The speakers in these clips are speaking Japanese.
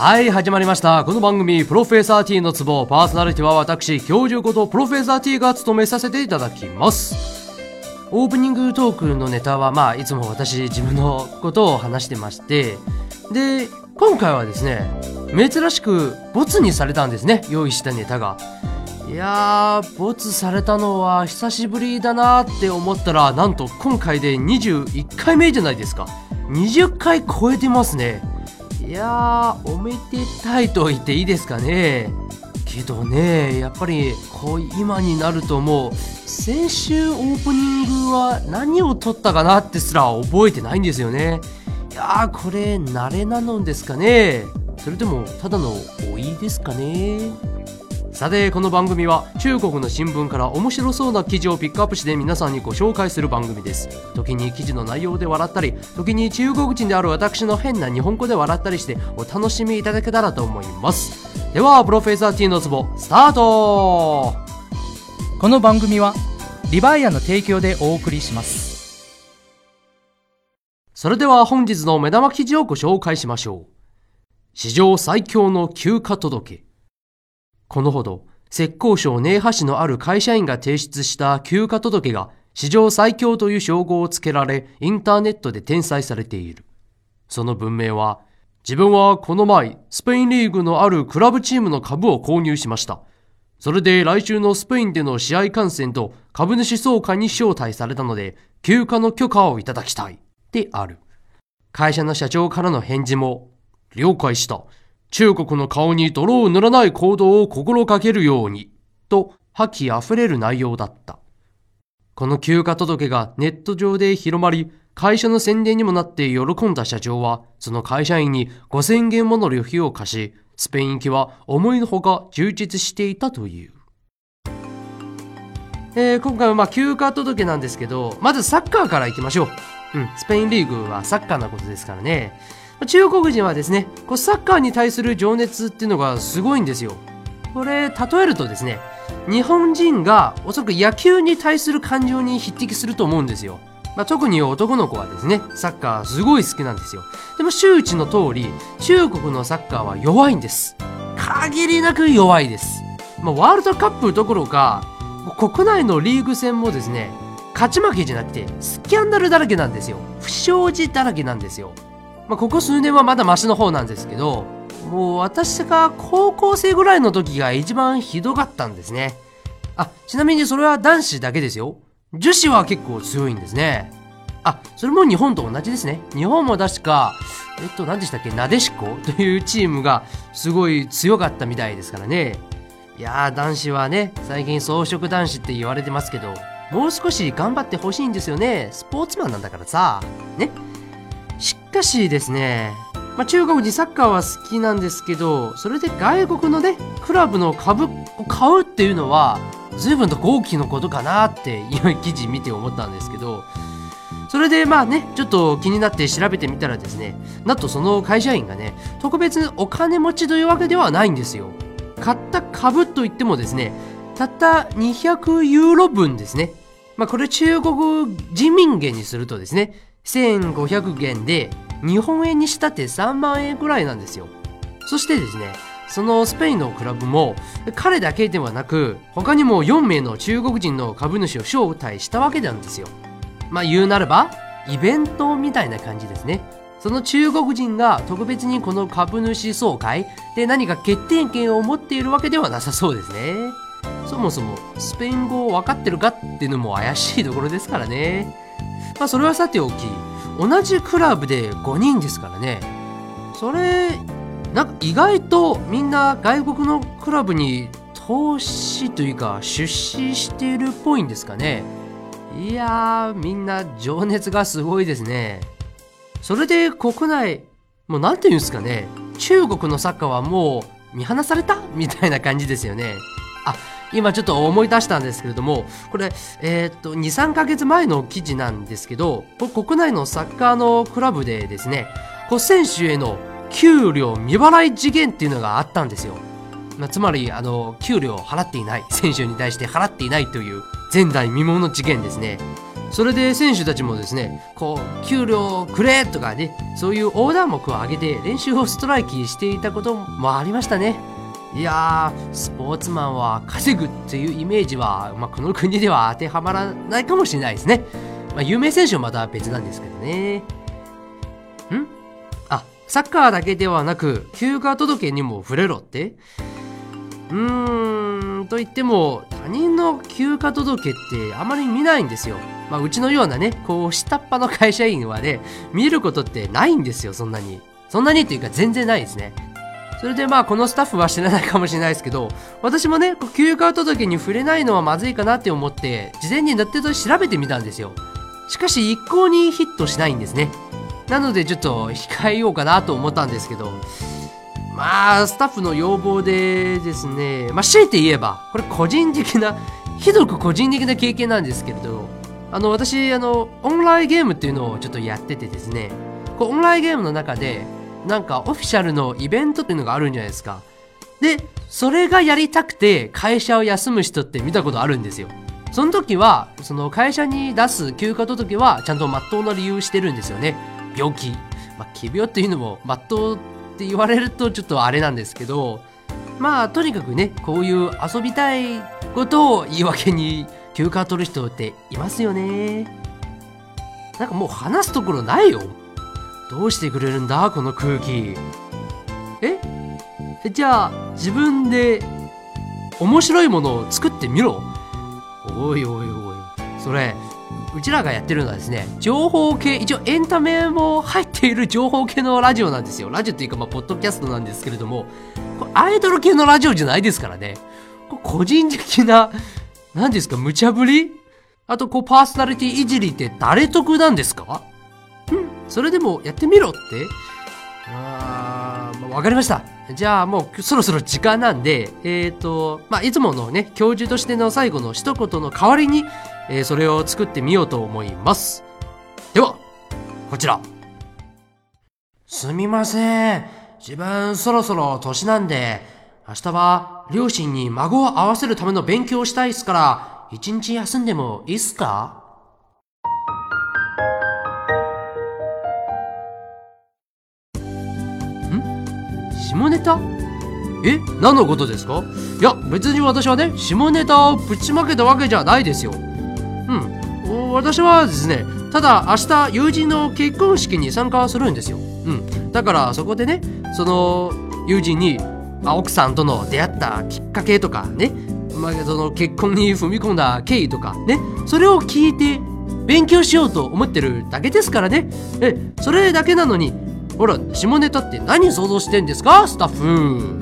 はい始まりました。この番組「プロフェッサー T のツボ」パーソナリティは私教授ことプロフェッサー T が務めさせていただきます。オープニングトークのネタはまあいつも私自分のことを話してましてで今回はですね珍しくボツにされたんですね用意したネタが。いやーボツされたのは久しぶりだなって思ったらなんと今回で21回目じゃないですか。20回超えてますね。いやーおめでたいと言っていいですかね。けどねやっぱりこう今になるともう先週オープニングは何を撮ったかなってすら覚えてないんですよね。いやーこれ慣れなのですかね。それともただの老いですかね。さてこの番組は中国の新聞から面白そうな記事をピックアップして皆さんにご紹介する番組です。時に記事の内容で笑ったり時に中国人である私の変な日本語で笑ったりしてお楽しみいただけたらと思います。ではプロフェッサー T のツボスタート。この番組はリバイアの提供でお送りします。それでは本日の目玉記事をご紹介しましょう。史上最強の休暇届このほど、浙江省寧波市のある会社員が提出した休暇届が史上最強という称号を付けられ、インターネットで転載されている。その文明は、自分はこの前、スペインリーグのあるクラブチームの株を購入しました。それで来週のスペインでの試合観戦と株主総会に招待されたので、休暇の許可をいただきたい。である。会社の社長からの返事も、了解した。中国の顔に泥を塗らない行動を心がけるように、と覇気あふれる内容だった。この休暇届がネット上で広まり、会社の宣伝にもなって喜んだ社長は、その会社員に5000元もの旅費を貸し、スペイン行きは思いのほか充実していたという。えー、今回はまあ休暇届なんですけど、まずサッカーから行きましょう。うん、スペインリーグはサッカーなことですからね。中国人はですね、こうサッカーに対する情熱っていうのがすごいんですよ。これ、例えるとですね、日本人がおそらく野球に対する感情に匹敵すると思うんですよ。まあ、特に男の子はですね、サッカーすごい好きなんですよ。でも周知の通り、中国のサッカーは弱いんです。限りなく弱いです。まあ、ワールドカップどころか、国内のリーグ戦もですね、勝ち負けじゃなくて、スキャンダルだらけなんですよ。不祥事だらけなんですよ。まあ、ここ数年はまだマシの方なんですけど、もう私が高校生ぐらいの時が一番ひどかったんですね。あ、ちなみにそれは男子だけですよ。女子は結構強いんですね。あ、それも日本と同じですね。日本も確か、えっと、何でしたっけ、なでしこ？というチームがすごい強かったみたいですからね。いやー、男子はね、最近装飾男子って言われてますけど、もう少し頑張ってほしいんですよね。スポーツマンなんだからさ。ね。しかしですね、まあ、中国人サッカーは好きなんですけど、それで外国のね、クラブの株を買うっていうのは、随分と豪気のことかなって今記事見て思ったんですけど、それでまあね、ちょっと気になって調べてみたらですね、なんとその会社員がね、特別お金持ちというわけではないんですよ。買った株といってもですね、たった200ユーロ分ですね。まあこれ中国人民元にするとですね、1500元で日本円にしたって3万円くらいなんですよ。そしてですね、そのスペインのクラブも彼だけではなく他にも4名の中国人の株主を招待したわけなんですよ。まあ言うならばイベントみたいな感じですね。その中国人が特別にこの株主総会で何か決定権を持っているわけではなさそうですね。そもそもスペイン語を分かってるかっていうのも怪しいところですからね。まあそれはさておき、同じクラブで5人ですからね。それ、なんか意外とみんな外国のクラブに投資というか出資しているっぽいんですかね。いやー、みんな情熱がすごいですね。それで国内、もう何て言うんですかね、中国のサッカーはもう見放されたみたいな感じですよね。あ、今ちょっと思い出したんですけれども、これ、えー、っと、2、3ヶ月前の記事なんですけど、国内のサッカーのクラブでですね、こう選手への給料未払い事件っていうのがあったんですよ。まあ、つまり、あの、給料を払っていない、選手に対して払っていないという前代未聞の事件ですね。それで選手たちもですね、こう、給料くれとかね、そういう横断幕を上げて練習をストライキしていたこともありましたね。いやー、スポーツマンは稼ぐっていうイメージは、まあ、この国では当てはまらないかもしれないですね。まあ、有名選手はまた別なんですけどね。ん？あ、サッカーだけではなく、休暇届にも触れろって？うーん、と言っても、他人の休暇届ってあまり見ないんですよ。まあ、うちのようなね、こう、下っ端の会社員はね、見ることってないんですよ、そんなに。そんなにっていうか全然ないですね。それでまあ、このスタッフは知らないかもしれないですけど、私もね、休暇届に触れないのはまずいかなって思って、事前にネットで調べてみたんですよ。しかし、一向にヒットしないんですね。なので、ちょっと控えようかなと思ったんですけど、まあ、スタッフの要望でですね、まあ、強いて言えば、これ個人的な、ひどく個人的な経験なんですけれど、あの、私、あの、オンラインゲームっていうのをちょっとやっててですね、こうオンラインゲームの中で、なんかオフィシャルのイベントっていうのがあるんじゃないですか。で、それがやりたくて会社を休む人って見たことあるんですよ。その時は、その会社に出す休暇届はちゃんと真っ当な理由してるんですよね。病気。まあ、奇病っていうのも真っ当って言われるとちょっとあれなんですけど、まあとにかくね、こういう遊びたいことを言い訳に休暇取る人っていますよね。なんかもう話すところないよ。どうしてくれるんだこの空気。え？じゃあ自分で面白いものを作ってみろ？おいおいおい。それうちらがやってるのはですね、情報系、一応エンタメも入っている情報系のラジオなんですよ。ラジオっていうか、まあ、ポッドキャストなんですけれども、これアイドル系のラジオじゃないですからね。個人的な、何ですか、無茶ぶり？あと、こう、パーソナリティいじりって誰得なんですか？それでもやってみろってあー、まあ、わかりました。じゃあもうそろそろ時間なんで、えっ、ー、と、まあ、いつものね、教授としての最後の一言の代わりに、えー、それを作ってみようと思います。では、こちら。すみません。自分そろそろ年なんで、明日は両親に孫を合わせるための勉強をしたいっすから、一日休んでもいいっすか？下ネタ？え？何のことですか？いや、別に私はね、下ネタをぶちまけたわけじゃないですよ。うん。私はですねただ明日友人の結婚式に参加するんですよ、うん、だからそこでねその友人に、まあ、奥さんとの出会ったきっかけとかね、まあ、その結婚に踏み込んだ経緯とかねそれを聞いて勉強しようと思ってるだけですからね。えそれだけなのにほら下ネタって何想像してんですか？スタッフ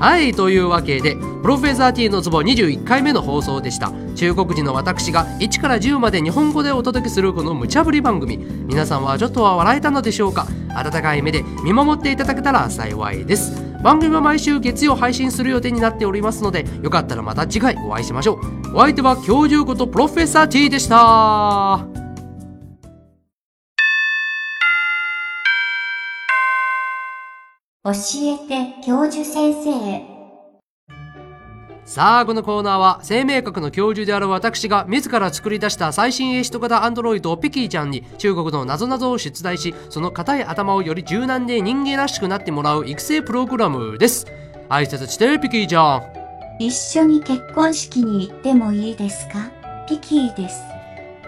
はい、というわけで、プロフェッサー T のツボ21回目の放送でした。中国人の私が1から10まで日本語でお届けするこの無茶ぶり番組。皆さんはちょっとは笑えたのでしょうか？温かい目で見守っていただけたら幸いです。番組は毎週月曜配信する予定になっておりますので、よかったらまた次回お会いしましょう。お相手は教授ことプロフェッサー T でした。教えて教授先生さあ、このコーナーは生命学の教授である私が自ら作り出した最新エシト型アンドロイドピキーちゃんに中国の謎々を出題し、その硬い頭をより柔軟で人間らしくなってもらう育成プログラムです。挨拶してピキーちゃん。一緒に結婚式に行ってもいいですか？ピキーです。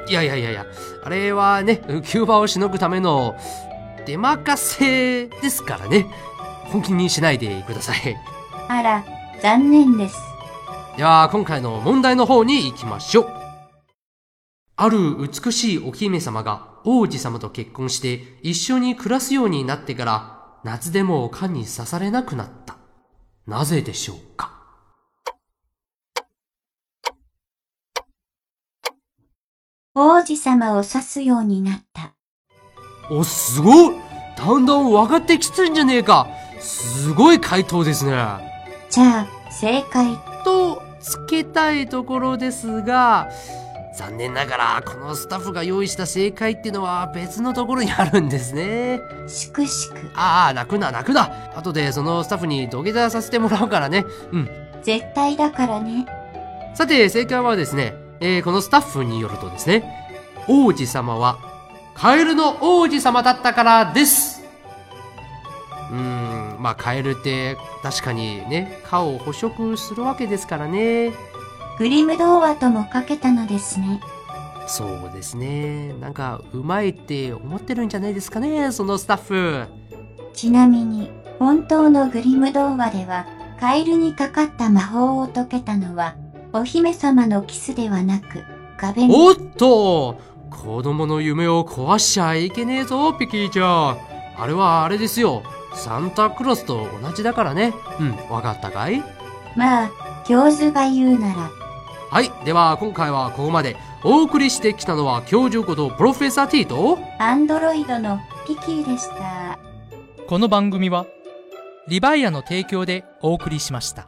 いやいやいやいや、あれはね、急場をしのぐための出任せですからね。本気にしないでください。あら、残念です。では、今回の問題の方に行きましょう。ある美しいお姫様が王子様と結婚して一緒に暮らすようになってから夏でも缶に刺されなくなった。なぜでしょうか？王子様を刺すようになった。お、すごいだんだん分かってきてんじゃねえかすごい回答ですね。じゃあ、正解。と、つけたいところですが、残念ながら、このスタッフが用意した正解っていうのは別のところにあるんですね。しくしく。ああ、泣くな、泣くな。後でそのスタッフに土下座させてもらうからね。うん。絶対だからね。さて、正解はですね、えー、このスタッフによるとですね、王子様はカエルの王子様だったからです。まあカエルって確かにね、顔を捕食するわけですからね。グリム童話ともかけたのですね。そうですね。なんかうまいって思ってるんじゃないですかね、そのスタッフ。ちなみに、本当のグリム童話では、カエルにかかった魔法を解けたのは、お姫様のキスではなく、壁に、おっと子供の夢を壊しちゃいけねえぞ、ピキーちゃん。あれはあれですよ。サンタクロスと同じだからね。うん、わかったかい？まあ、教授が言うなら、はい。では、今回はここまで。お送りしてきたのは、教授ことプロフェッサー T と、アンドロイドのピキーでした。この番組はリバイアの提供でお送りしました